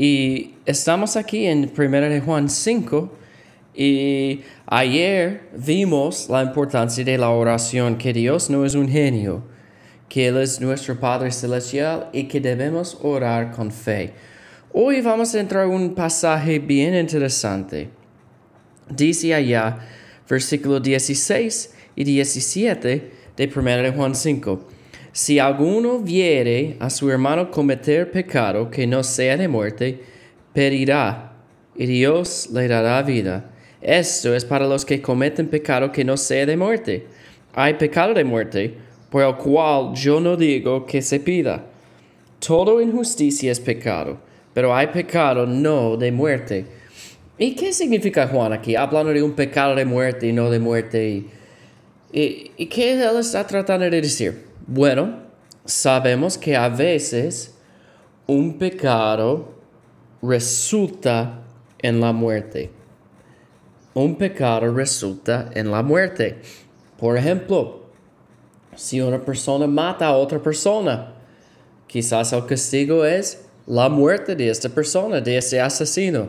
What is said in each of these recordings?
Y estamos aquí en 1 de Juan 5 y ayer vimos la importancia de la oración, que Dios no es un genio, que Él es nuestro Padre Celestial y que debemos orar con fe. Hoy vamos a entrar en un pasaje bien interesante. Dice allá, versículo 16 y 17 de 1 de Juan 5. Si alguno viere a su hermano cometer pecado que no sea de muerte, pedirá, y Dios le dará vida. Esto es para los que cometen pecado que no sea de muerte. Hay pecado de muerte, por el cual yo no digo que se pida. Todo injusticia es pecado, pero hay pecado no de muerte. ¿Y qué significa Juan aquí? Hablando de un pecado de muerte y no de muerte. ¿Y, y qué él está tratando de decir? Bueno, sabemos que a veces un pecado resulta en la muerte. Un pecado resulta en la muerte. Por ejemplo, si una persona mata a otra persona, quizás el castigo es la muerte de esta persona, de ese asesino.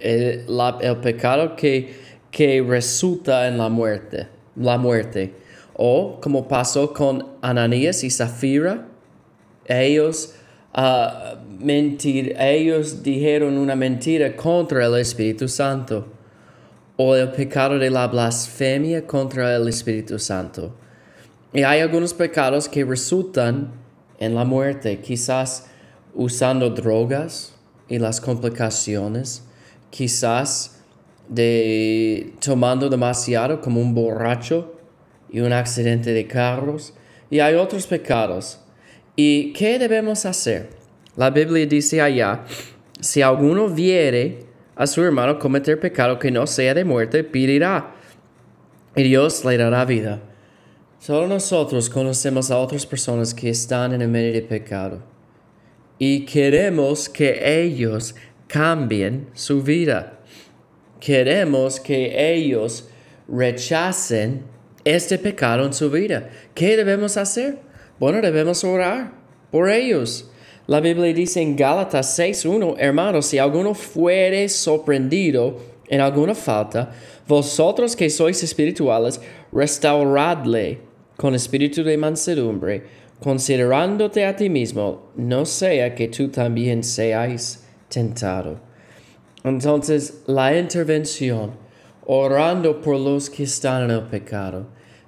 El, el pecado que, que resulta en la muerte. La muerte. O como pasó con Ananías y Zafira, ellos, uh, mentir, ellos dijeron una mentira contra el Espíritu Santo. O el pecado de la blasfemia contra el Espíritu Santo. Y hay algunos pecados que resultan en la muerte, quizás usando drogas y las complicaciones, quizás de tomando demasiado como un borracho y un accidente de carros, y hay otros pecados. ¿Y qué debemos hacer? La Biblia dice allá, si alguno viere a su hermano cometer pecado que no sea de muerte, pedirá, y Dios le dará vida. Solo nosotros conocemos a otras personas que están en el medio de pecado y queremos que ellos cambien su vida. Queremos que ellos rechacen este pecado en su vida. ¿Qué debemos hacer? Bueno, debemos orar por ellos. La Biblia dice en Gálatas 6.1, hermanos, si alguno fuere sorprendido en alguna falta, vosotros que sois espirituales, restauradle con espíritu de mansedumbre, considerándote a ti mismo, no sea que tú también seáis tentado. Entonces, la intervención orando por los que están en el pecado.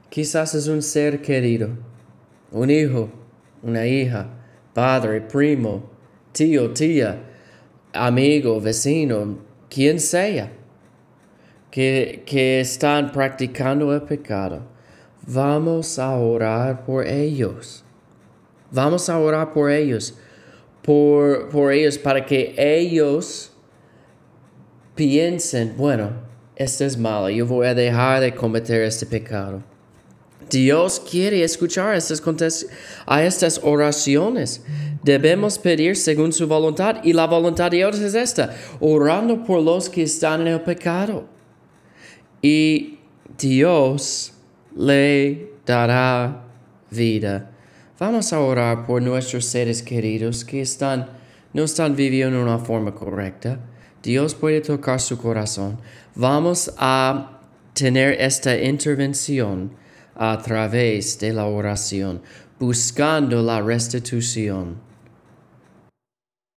Quizás es un ser querido, un hijo, una hija, padre, primo, tío, tía, amigo, vecino, quien sea, que, que están practicando el pecado. Vamos a orar por ellos. Vamos a orar por ellos, por, por ellos, para que ellos piensen, bueno, esto es malo, yo voy a dejar de cometer este pecado. Dios quiere escuchar estas, a estas oraciones. Debemos pedir según su voluntad y la voluntad de Dios es esta, orando por los que están en el pecado. Y Dios le dará vida. Vamos a orar por nuestros seres queridos que están, no están viviendo de una forma correcta. Dios puede tocar su corazón. Vamos a tener esta intervención a través de la oración, buscando la restitución.